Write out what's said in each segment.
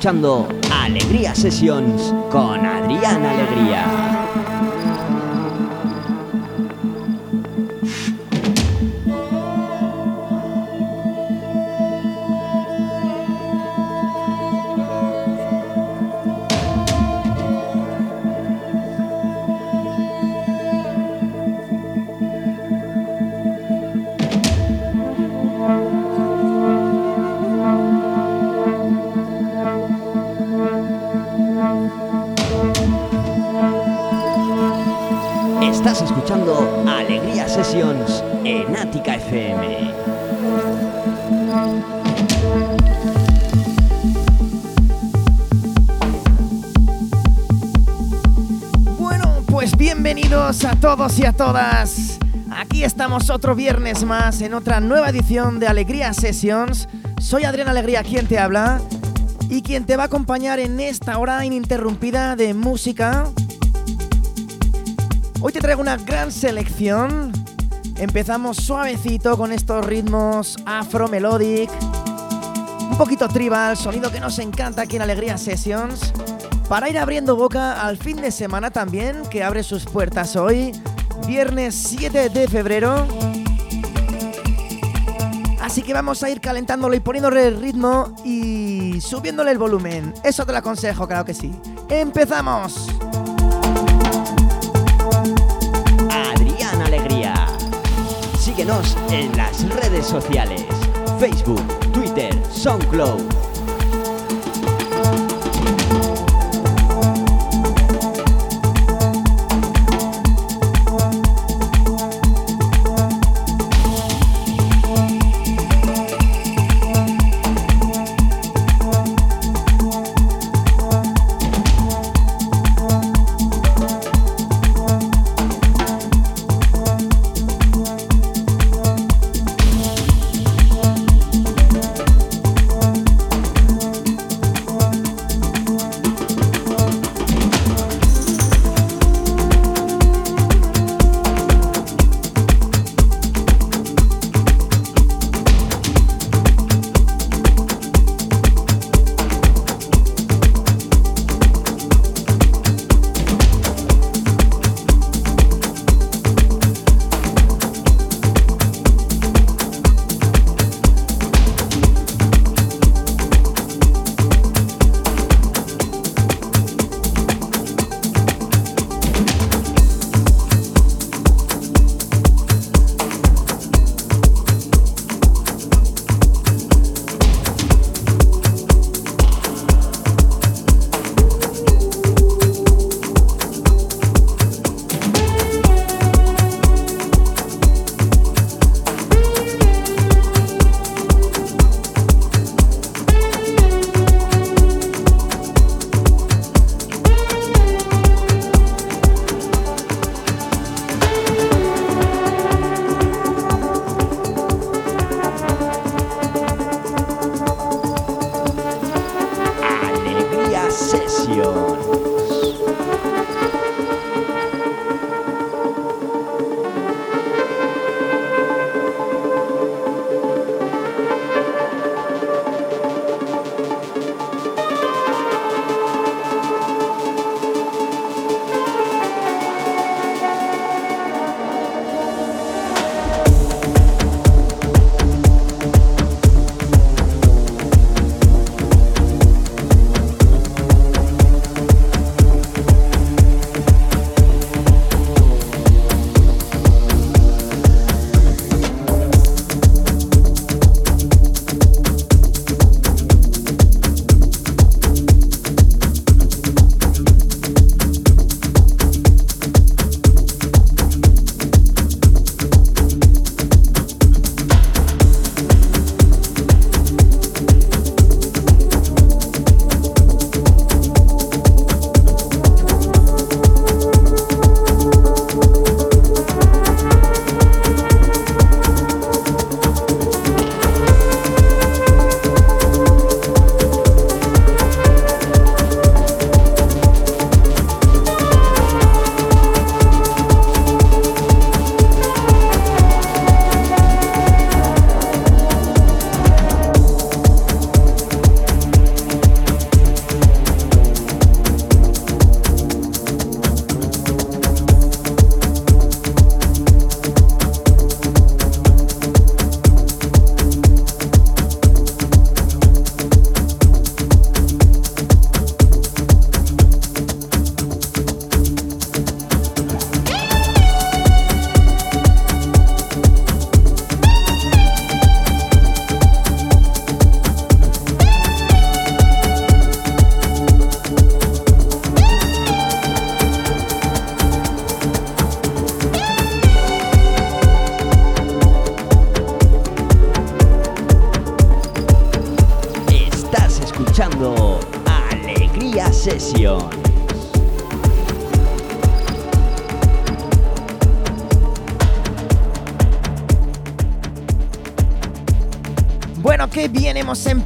escuchando Alegría Sessions con Adrián Alegría. A todas. Aquí estamos otro viernes más en otra nueva edición de Alegría Sessions. Soy Adrián Alegría quien te habla y quien te va a acompañar en esta hora ininterrumpida de música. Hoy te traigo una gran selección. Empezamos suavecito con estos ritmos afro melodic, un poquito tribal, sonido que nos encanta aquí en Alegría Sessions para ir abriendo boca al fin de semana también, que abre sus puertas hoy, viernes 7 de febrero. Así que vamos a ir calentándolo y poniéndole el ritmo y subiéndole el volumen. Eso te lo aconsejo, claro que sí. ¡Empezamos! Adrián Alegría. Síguenos en las redes sociales. Facebook, Twitter, SoundCloud.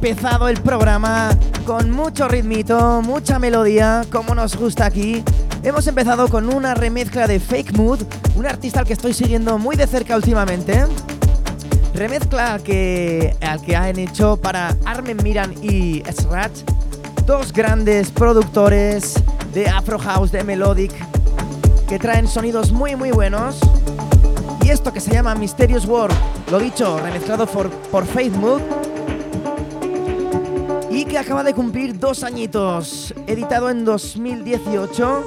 Empezado el programa con mucho ritmito, mucha melodía, como nos gusta aquí. Hemos empezado con una remezcla de Fake Mood, un artista al que estoy siguiendo muy de cerca últimamente. Remezcla que, al que han hecho para Armen Miran y Scratch, dos grandes productores de Afro House, de Melodic, que traen sonidos muy muy buenos. Y esto que se llama Mysterious World, lo dicho, remezclado por, por Mood, y que acaba de cumplir dos añitos, editado en 2018.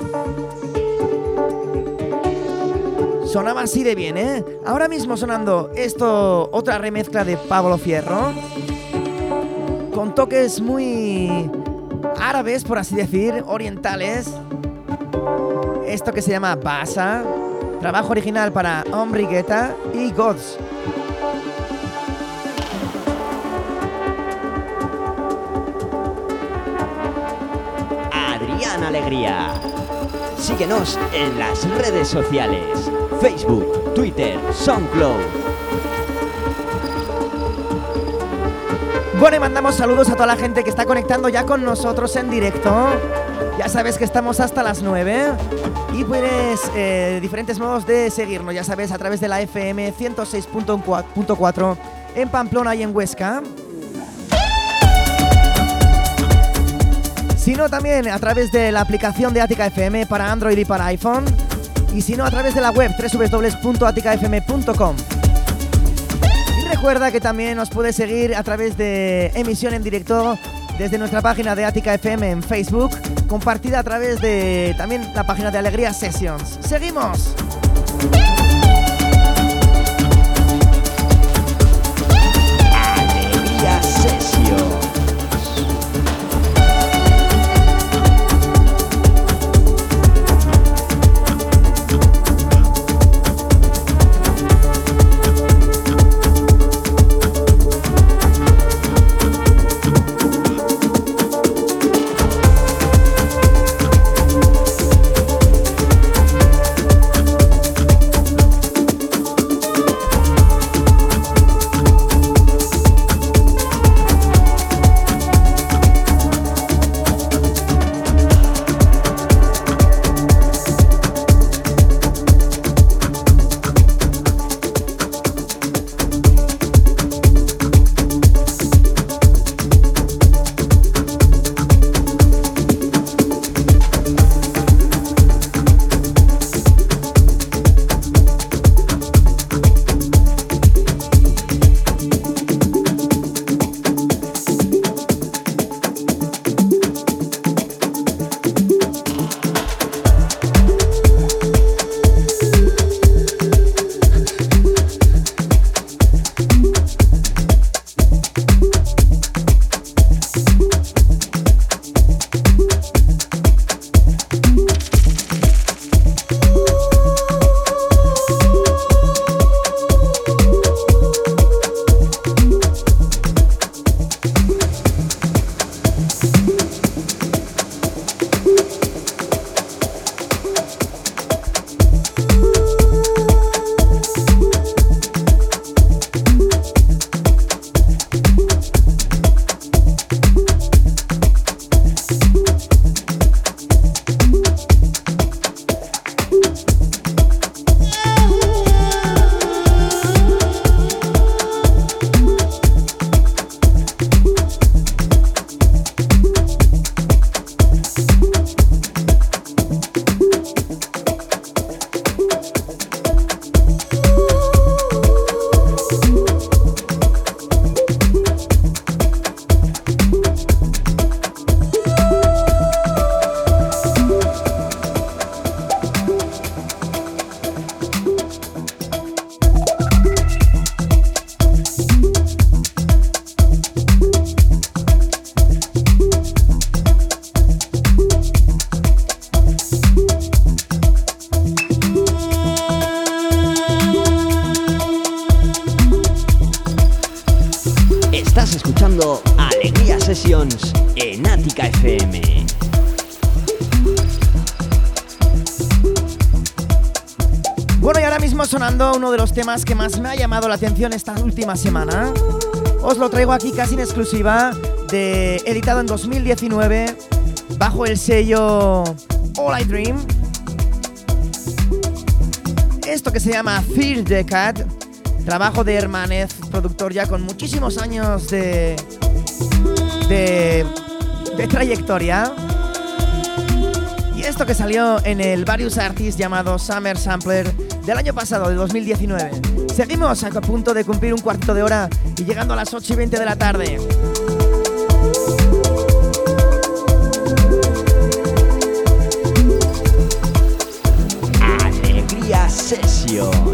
Sonaba así de bien, ¿eh? Ahora mismo sonando esto, otra remezcla de Pablo Fierro, con toques muy árabes, por así decir, orientales. Esto que se llama Basa, trabajo original para Ombrigueta y Gods. Alegría. Síguenos en las redes sociales, Facebook, Twitter, SoundCloud. Bueno, y mandamos saludos a toda la gente que está conectando ya con nosotros en directo. Ya sabes que estamos hasta las 9 y puedes eh, diferentes modos de seguirnos, ya sabes, a través de la FM 106.4 en Pamplona y en Huesca. Sino también a través de la aplicación de Ática FM para Android y para iPhone, y si no a través de la web www.aticafm.com. Y recuerda que también nos puedes seguir a través de emisión en directo desde nuestra página de Ática FM en Facebook, compartida a través de también la página de Alegría Sessions. ¡Seguimos! Esta última semana. Os lo traigo aquí casi en exclusiva, editado en 2019 bajo el sello All I Dream. Esto que se llama Fear the trabajo de Hermanez, productor ya con muchísimos años de, de, de trayectoria. Y esto que salió en el Various Artists llamado Summer Sampler del año pasado, de 2019. Seguimos a punto de cumplir un cuarto de hora y llegando a las 8 y 20 de la tarde. Alegría Session.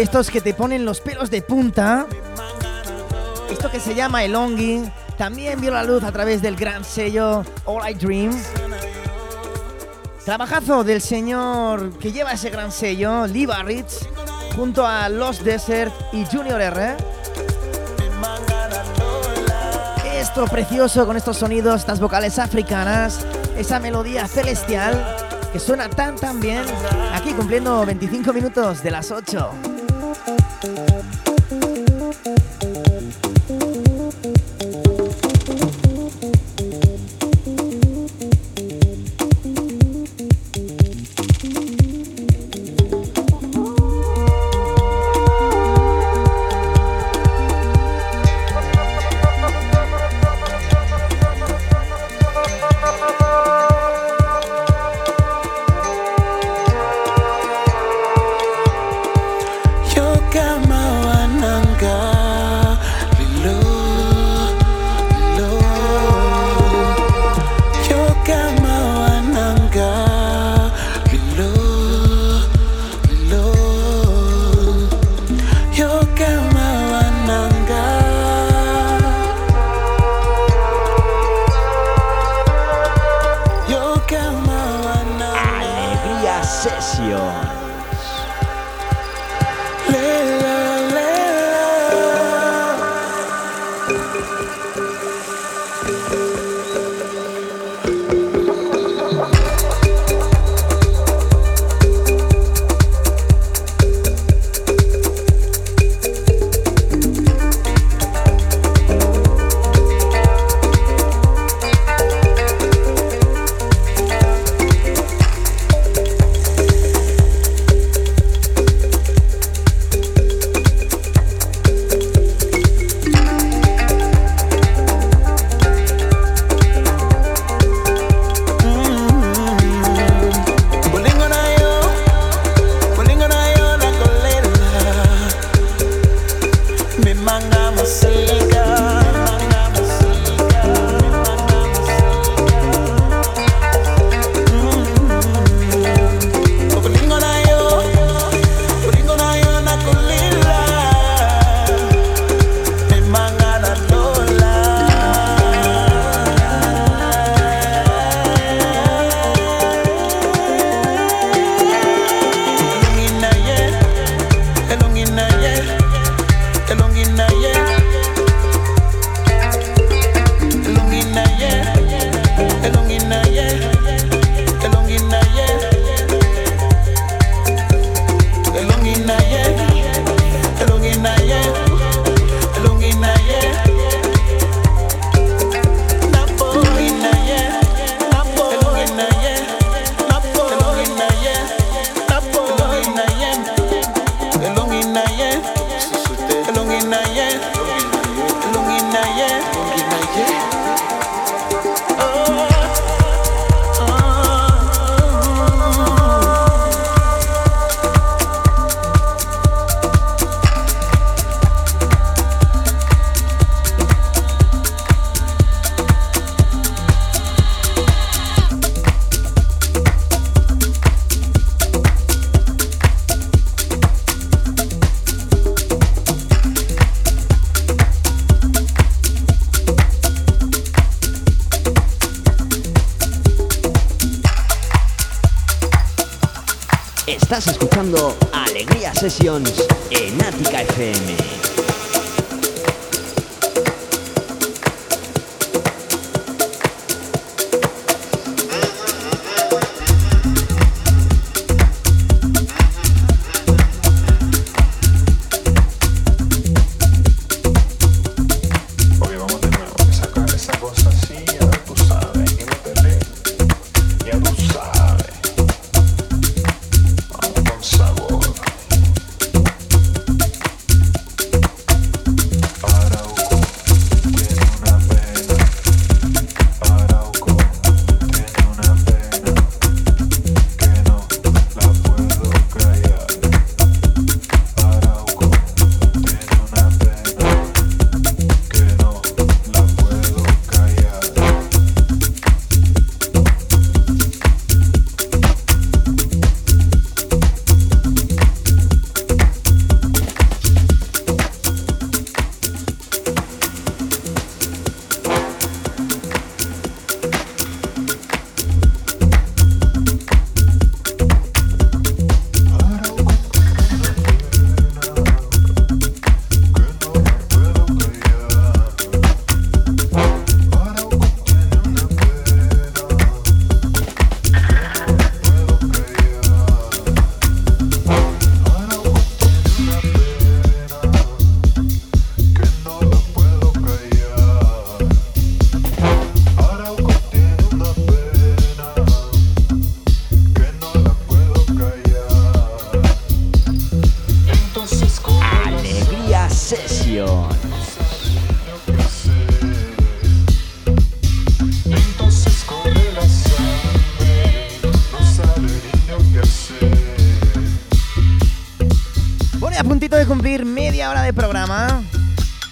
Estos que te ponen los pelos de punta. Esto que se llama el Elongi también vio la luz a través del gran sello All I Dream. Trabajazo del señor que lleva ese gran sello, Lee Barritz, junto a Los Desert y Junior R. Esto precioso con estos sonidos, estas vocales africanas, esa melodía celestial que suena tan tan bien, aquí cumpliendo 25 minutos de las 8.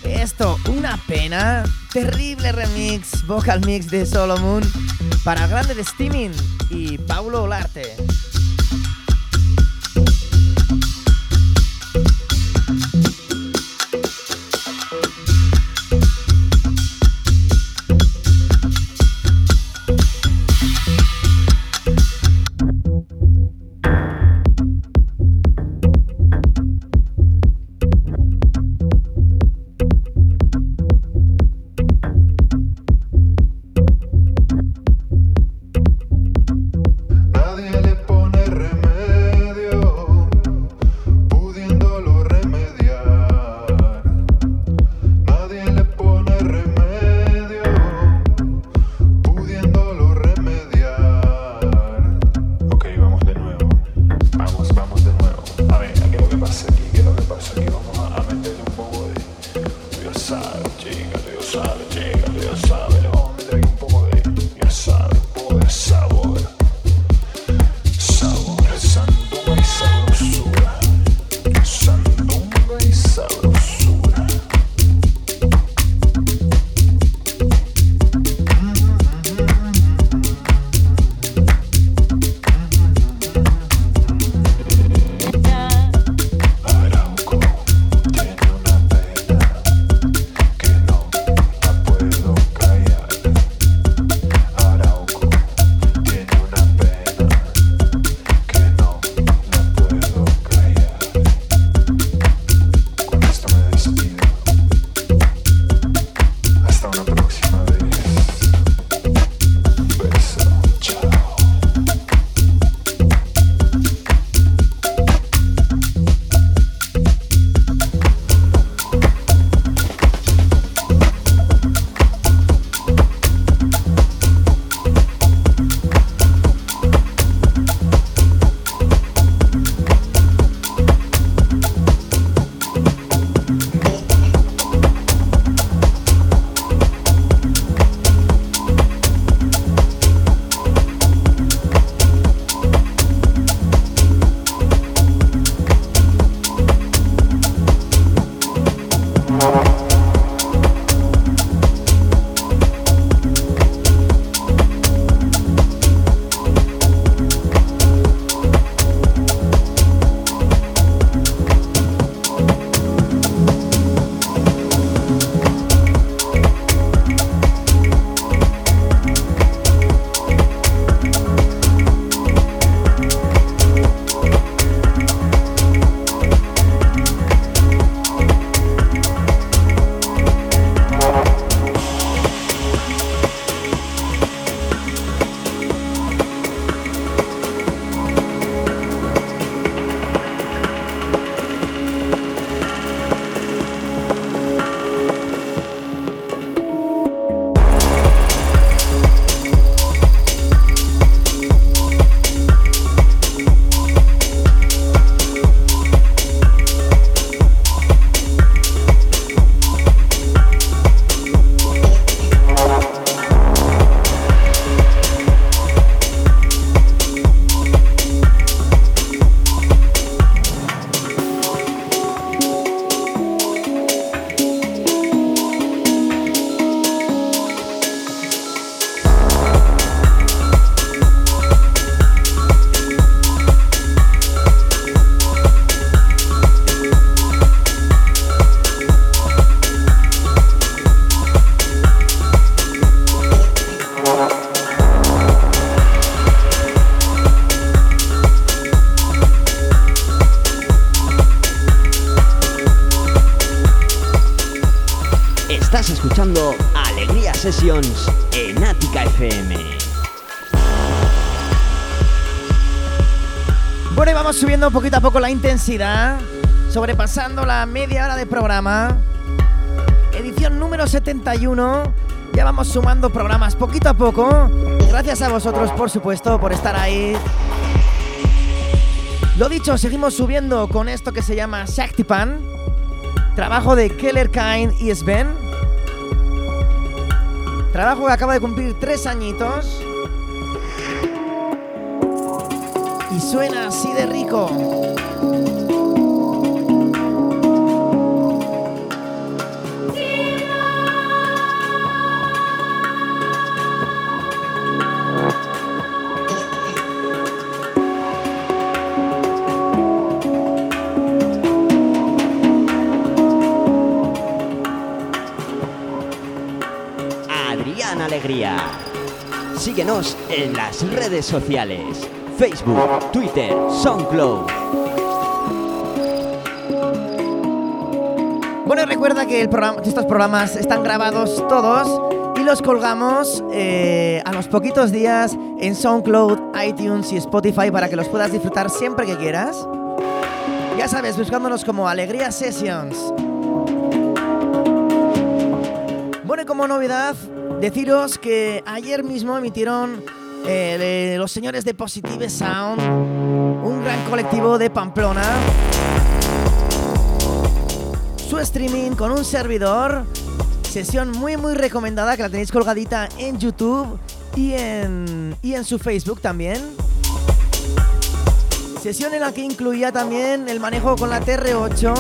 Esto, una pena. Terrible remix, vocal mix de Solomon para Grande de Steaming y Paulo Olarte. Sobrepasando la media hora de programa. Edición número 71. Ya vamos sumando programas poquito a poco. Gracias a vosotros, por supuesto, por estar ahí. Lo dicho, seguimos subiendo con esto que se llama Shaktipan. Trabajo de Keller Kain y Sven. Trabajo que acaba de cumplir tres añitos. suena así de rico. Síguenos en las redes sociales. Facebook, Twitter, SoundCloud. Bueno, recuerda que estos programas están grabados todos y los colgamos eh, a los poquitos días en SoundCloud, iTunes y Spotify para que los puedas disfrutar siempre que quieras. Ya sabes, buscándonos como Alegría Sessions. Bueno, como novedad, deciros que ayer mismo emitieron eh, los señores de Positive Sound, un gran colectivo de Pamplona, su streaming con un servidor. Sesión muy muy recomendada que la tenéis colgadita en YouTube y en, y en su Facebook también. Sesión en la que incluía también el manejo con la TR8.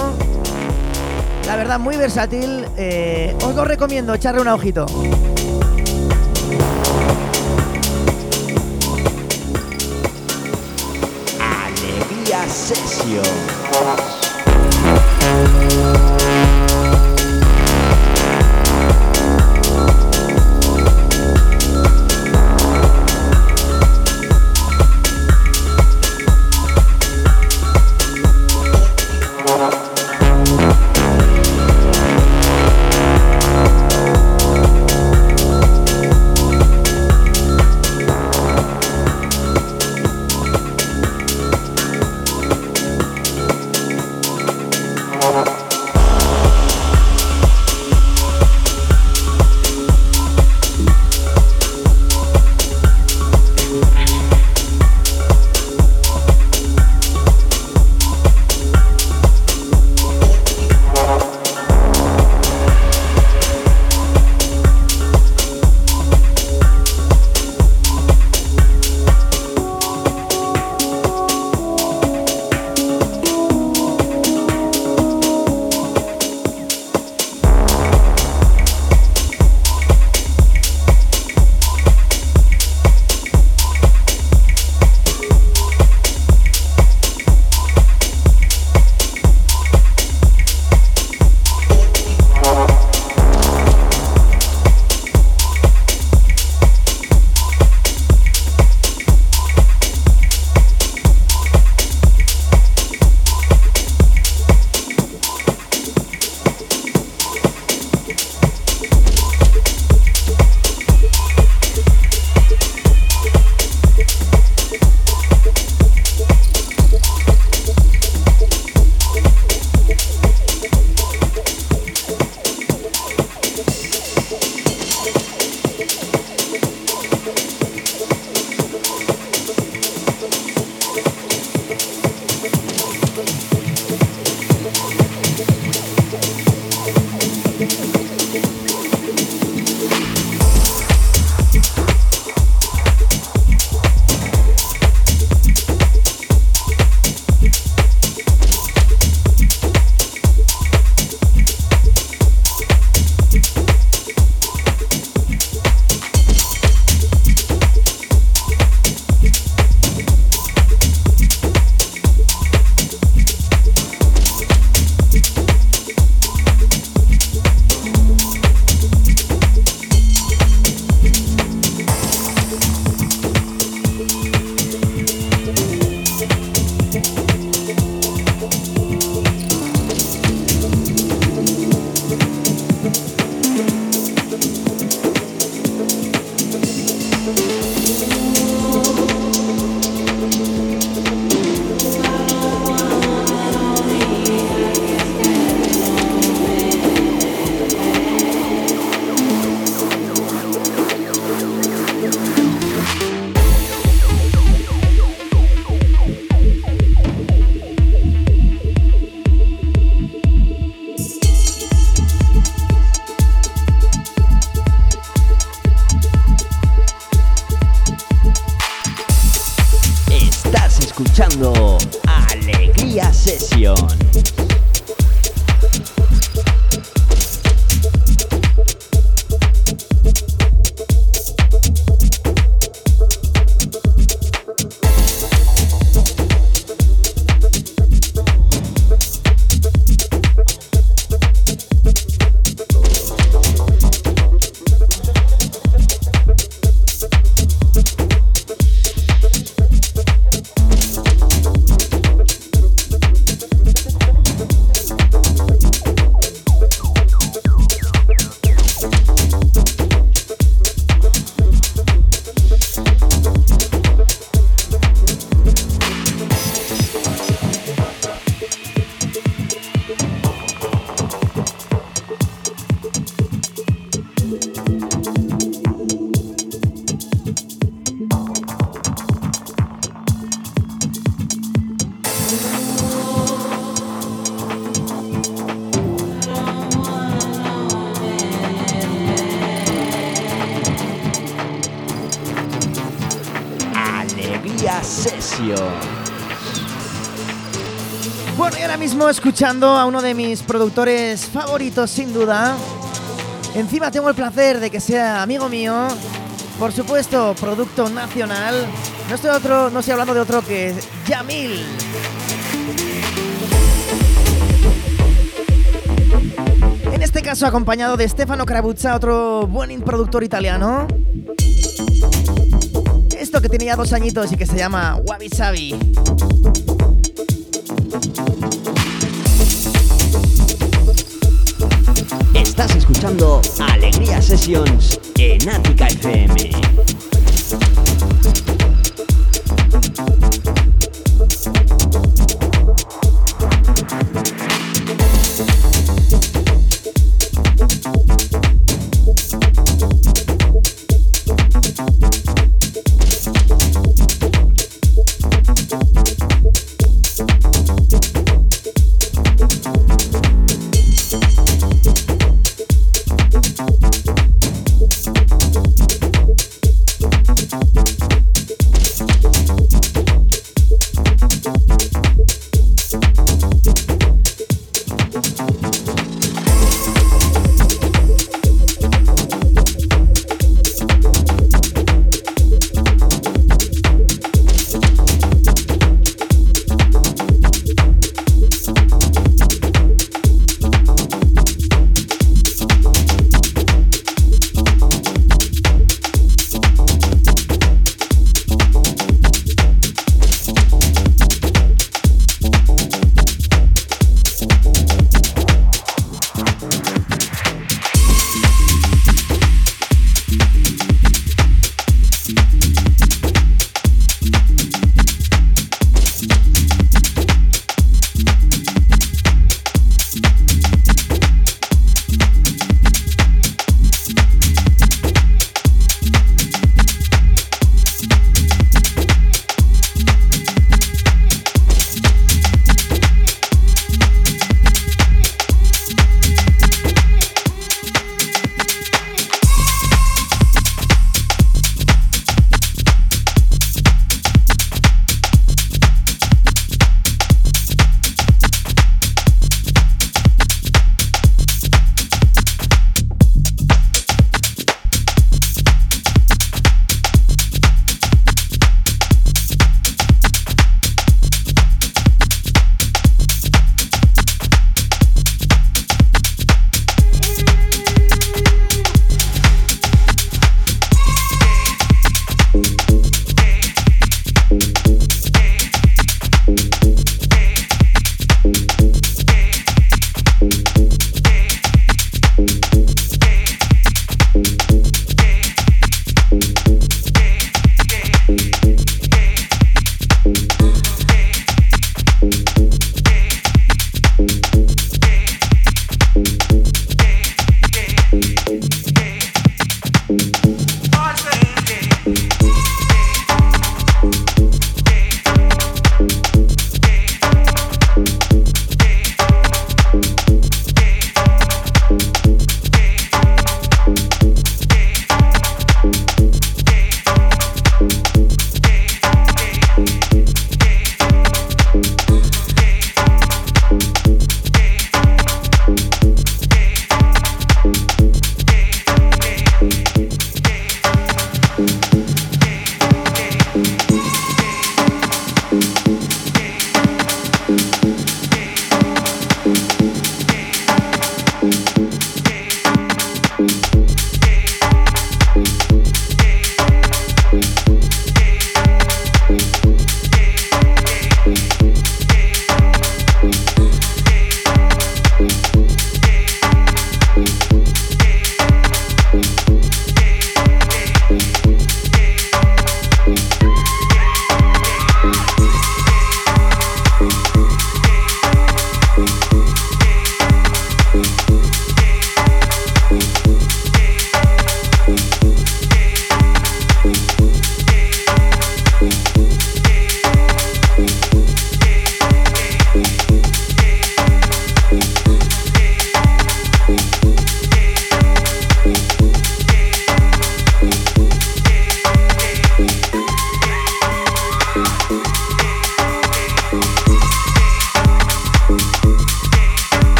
La verdad, muy versátil. eh, os lo recomiendo, echarle un ojito. Session. Escuchando a uno de mis productores favoritos, sin duda. Encima tengo el placer de que sea amigo mío. Por supuesto, producto nacional. No estoy, otro, no estoy hablando de otro que Yamil. En este caso acompañado de Stefano Crabuzza, otro buen productor italiano. Esto que tenía dos añitos y que se llama Wabi Sabi. Alegría Sessions en Ática FM.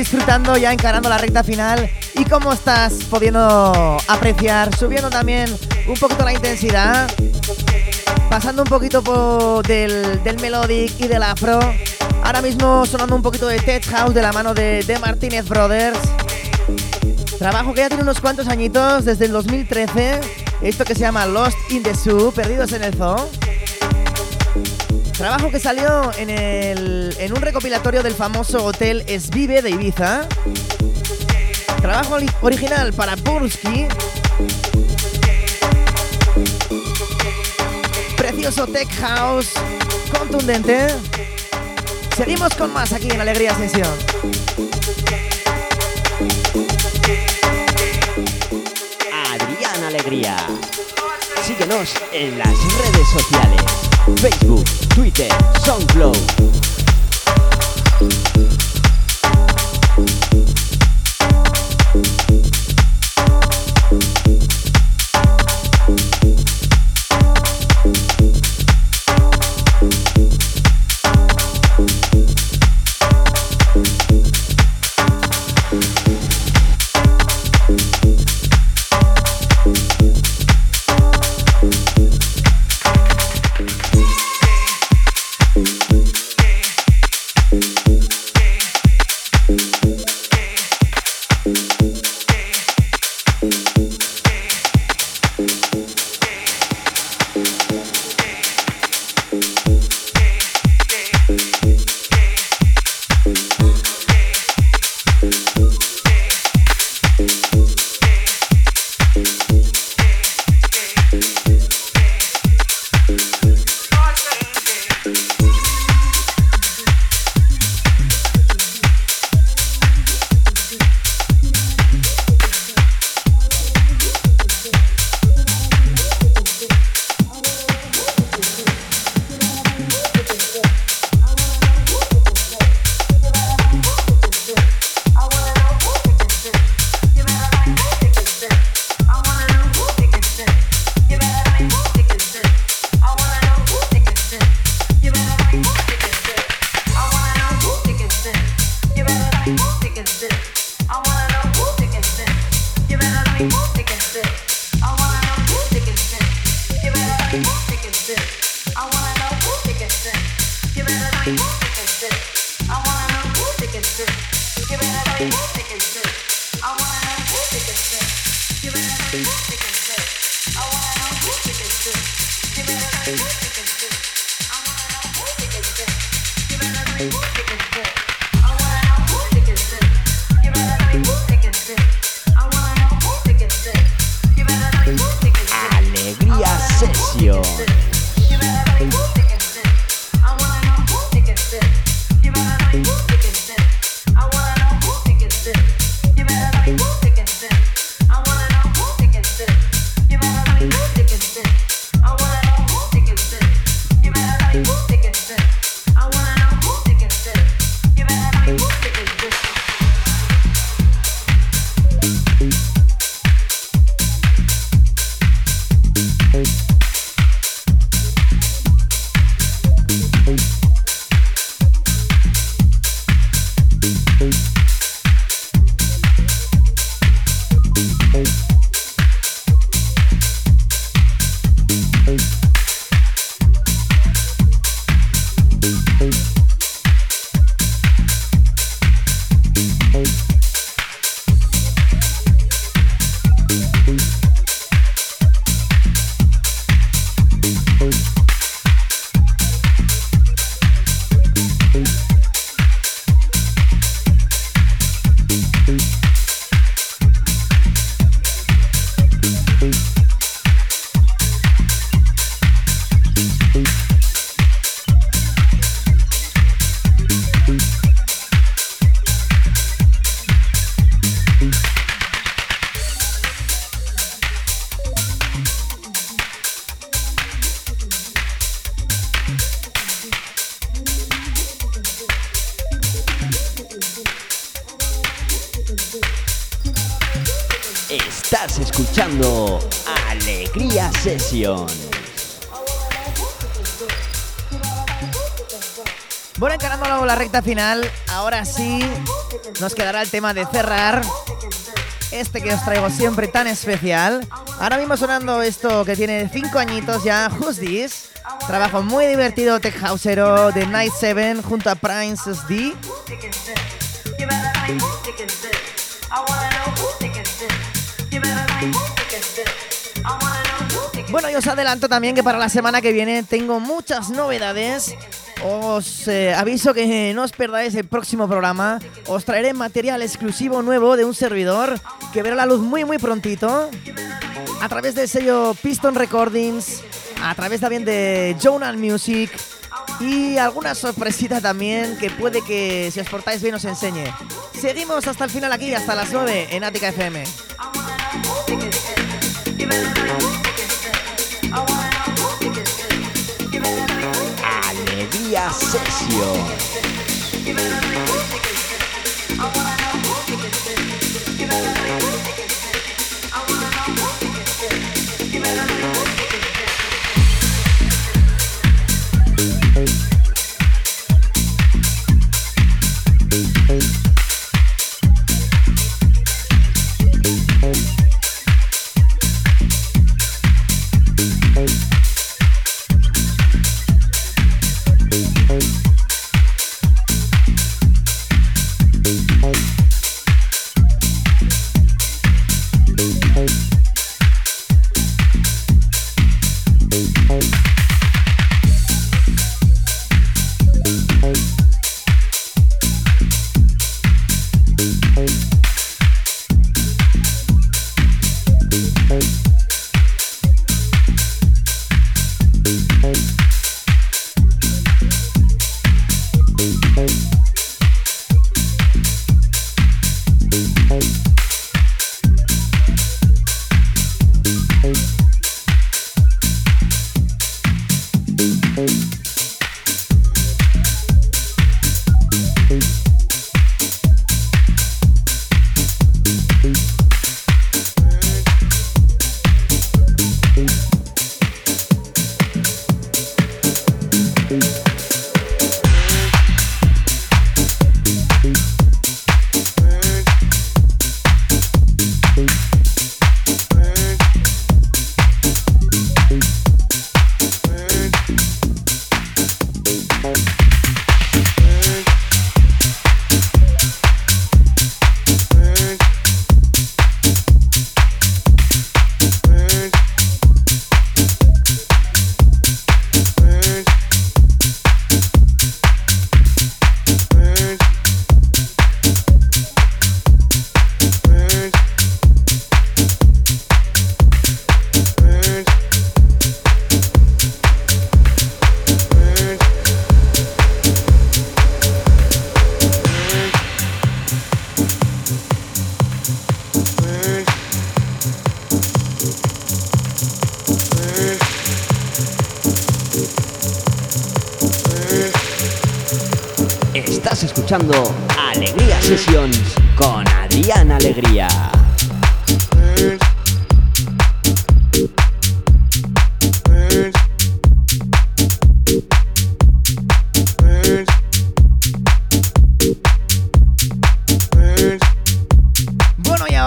Disfrutando, ya encarando la recta final. ¿Y cómo estás pudiendo apreciar, subiendo también un poquito la intensidad? Pasando un poquito por del, del melodic y del afro. Ahora mismo sonando un poquito de Tech House de la mano de, de Martínez Brothers. Trabajo que ya tiene unos cuantos añitos, desde el 2013. Esto que se llama Lost in the Zoo, Perdidos en el Zoo. Trabajo que salió en, el, en un recopilatorio del famoso hotel Esvive de Ibiza. Trabajo original para Bursky. Precioso Tech House, contundente. Seguimos con más aquí en Alegría Sesión. alegría. Síguenos en las redes sociales. Facebook, Twitter, SoundCloud. Final, ahora sí nos quedará el tema de cerrar este que os traigo siempre tan especial. Ahora mismo sonando esto que tiene 5 añitos ya, Who's This? Trabajo muy divertido tech houseero de Night 7 junto a Prince D. Bueno, y os adelanto también que para la semana que viene tengo muchas novedades os eh, aviso que no os perdáis el próximo programa. Os traeré material exclusivo nuevo de un servidor que verá la luz muy muy prontito. A través del sello Piston Recordings, a través también de Journal Music y alguna sorpresita también que puede que si os portáis bien os enseñe. Seguimos hasta el final aquí, hasta las 9 en Ática FM. Alegría Session.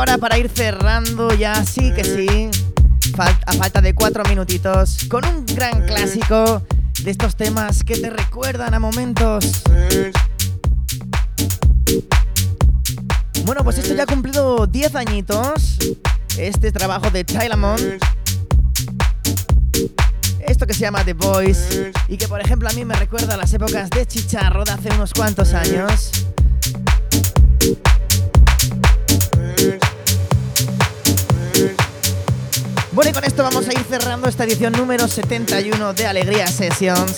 Ahora para ir cerrando ya sí que sí, a falta de cuatro minutitos, con un gran clásico de estos temas que te recuerdan a momentos bueno, pues esto ya ha cumplido 10 añitos. Este trabajo de Tylamon. Esto que se llama The Voice. Y que por ejemplo a mí me recuerda a las épocas de Chicharro de hace unos cuantos años. Bueno, y con esto vamos a ir cerrando esta edición número 71 de Alegría Sessions.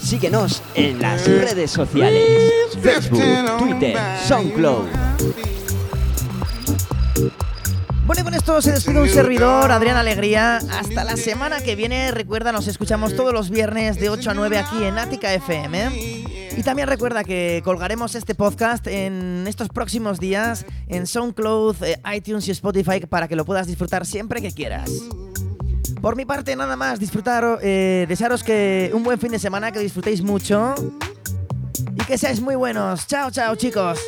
Síguenos en las redes sociales. Facebook, Twitter, SoundCloud. Bueno, y con esto se despide un servidor, Adrián Alegría. Hasta la semana que viene. Recuerda, nos escuchamos todos los viernes de 8 a 9 aquí en Ática FM. Y también recuerda que colgaremos este podcast en estos próximos días en SoundCloud, eh, iTunes y Spotify para que lo puedas disfrutar siempre que quieras. Por mi parte, nada más, disfrutar, eh, desearos que un buen fin de semana, que disfrutéis mucho y que seáis muy buenos. Chao, chao, chicos.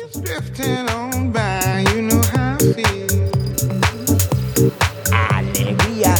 Alegría.